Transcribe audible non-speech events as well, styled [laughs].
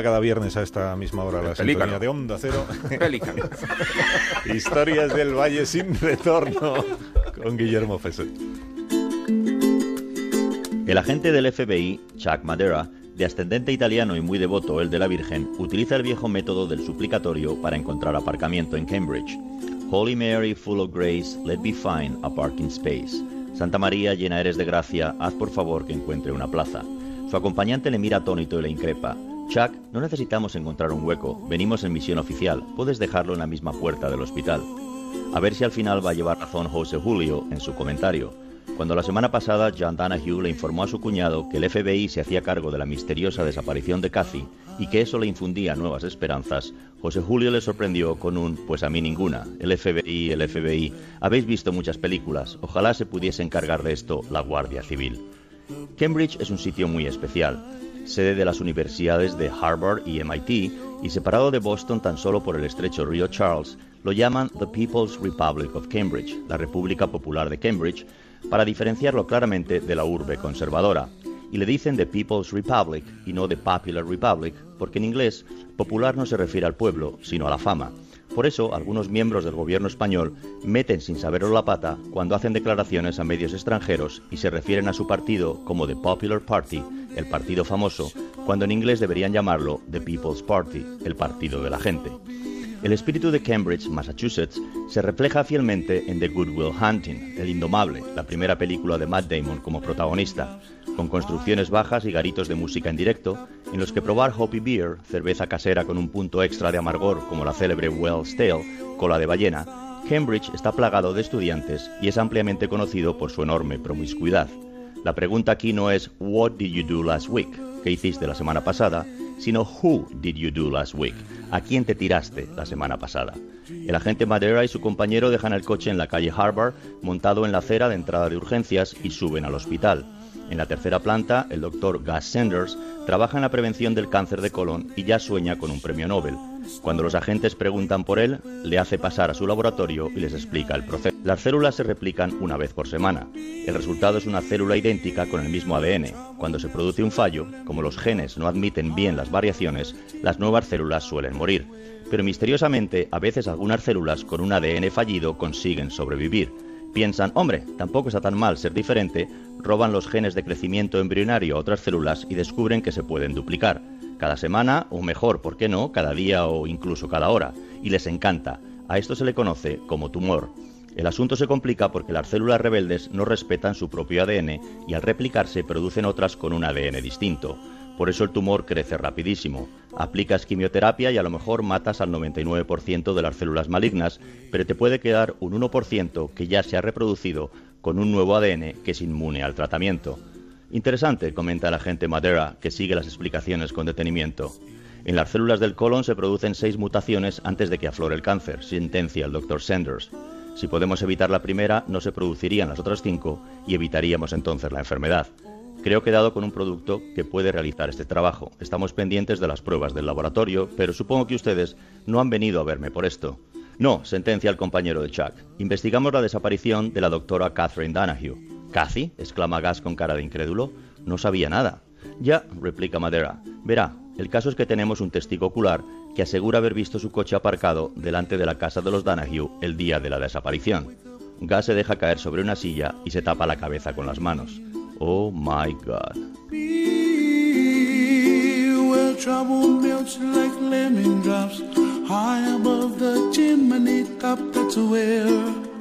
cada viernes a esta misma hora la sintonía de Onda Cero. [laughs] Historias del Valle sin retorno con Guillermo Fesset. El agente del FBI, Chuck Madera, de ascendente italiano y muy devoto el de la Virgen, utiliza el viejo método del suplicatorio para encontrar aparcamiento en Cambridge. Holy Mary, full of grace, let me find a parking space. Santa María, llena eres de gracia, haz por favor que encuentre una plaza. Su acompañante le mira atónito y le increpa. Chuck, no necesitamos encontrar un hueco, venimos en misión oficial, puedes dejarlo en la misma puerta del hospital. A ver si al final va a llevar razón José Julio en su comentario. Cuando la semana pasada John Donahue le informó a su cuñado que el FBI se hacía cargo de la misteriosa desaparición de Cathy y que eso le infundía nuevas esperanzas, José Julio le sorprendió con un pues a mí ninguna, el FBI, el FBI, habéis visto muchas películas, ojalá se pudiese encargar de esto la Guardia Civil. Cambridge es un sitio muy especial sede de las universidades de Harvard y MIT, y separado de Boston tan solo por el estrecho río Charles, lo llaman The People's Republic of Cambridge, la República Popular de Cambridge, para diferenciarlo claramente de la urbe conservadora. Y le dicen The People's Republic y no The Popular Republic, porque en inglés popular no se refiere al pueblo, sino a la fama. Por eso, algunos miembros del gobierno español meten sin saberlo la pata cuando hacen declaraciones a medios extranjeros y se refieren a su partido como The Popular Party, el partido famoso, cuando en inglés deberían llamarlo The People's Party, el partido de la gente. El espíritu de Cambridge, Massachusetts, se refleja fielmente en The Good Will Hunting, El Indomable, la primera película de Matt Damon como protagonista, con construcciones bajas y garitos de música en directo, en los que probar Hoppy Beer, cerveza casera con un punto extra de amargor como la célebre Wells Tale, cola de ballena, Cambridge está plagado de estudiantes y es ampliamente conocido por su enorme promiscuidad. La pregunta aquí no es What did you do last week? ¿Qué hiciste la semana pasada? sino Who did you do last week? ¿A quién te tiraste la semana pasada? El agente Madera y su compañero dejan el coche en la calle Harvard, montado en la acera de entrada de urgencias, y suben al hospital. En la tercera planta, el doctor Gus Sanders trabaja en la prevención del cáncer de colon y ya sueña con un premio Nobel. Cuando los agentes preguntan por él, le hace pasar a su laboratorio y les explica el proceso. Las células se replican una vez por semana. El resultado es una célula idéntica con el mismo ADN. Cuando se produce un fallo, como los genes no admiten bien las variaciones, las nuevas células suelen morir. Pero misteriosamente, a veces algunas células con un ADN fallido consiguen sobrevivir. Piensan, hombre, tampoco está tan mal ser diferente, roban los genes de crecimiento embrionario a otras células y descubren que se pueden duplicar cada semana, o mejor, ¿por qué no?, cada día o incluso cada hora, y les encanta. A esto se le conoce como tumor. El asunto se complica porque las células rebeldes no respetan su propio ADN y al replicarse producen otras con un ADN distinto. Por eso el tumor crece rapidísimo. Aplicas quimioterapia y a lo mejor matas al 99% de las células malignas, pero te puede quedar un 1% que ya se ha reproducido con un nuevo ADN que es inmune al tratamiento. Interesante, comenta el agente Madera, que sigue las explicaciones con detenimiento. En las células del colon se producen seis mutaciones antes de que aflore el cáncer, sentencia el Dr. Sanders. Si podemos evitar la primera, no se producirían las otras cinco y evitaríamos entonces la enfermedad. Creo que he dado con un producto que puede realizar este trabajo. Estamos pendientes de las pruebas del laboratorio, pero supongo que ustedes no han venido a verme por esto. No, sentencia el compañero de Chuck. Investigamos la desaparición de la doctora Catherine Donahue. ¿Cathy? exclama Gas con cara de incrédulo. No sabía nada. Ya, replica Madera. Verá, el caso es que tenemos un testigo ocular que asegura haber visto su coche aparcado delante de la casa de los Danahue el día de la desaparición. Gas se deja caer sobre una silla y se tapa la cabeza con las manos. Oh my God. Trouble melts like lemon drops high above the chimney top. That's where.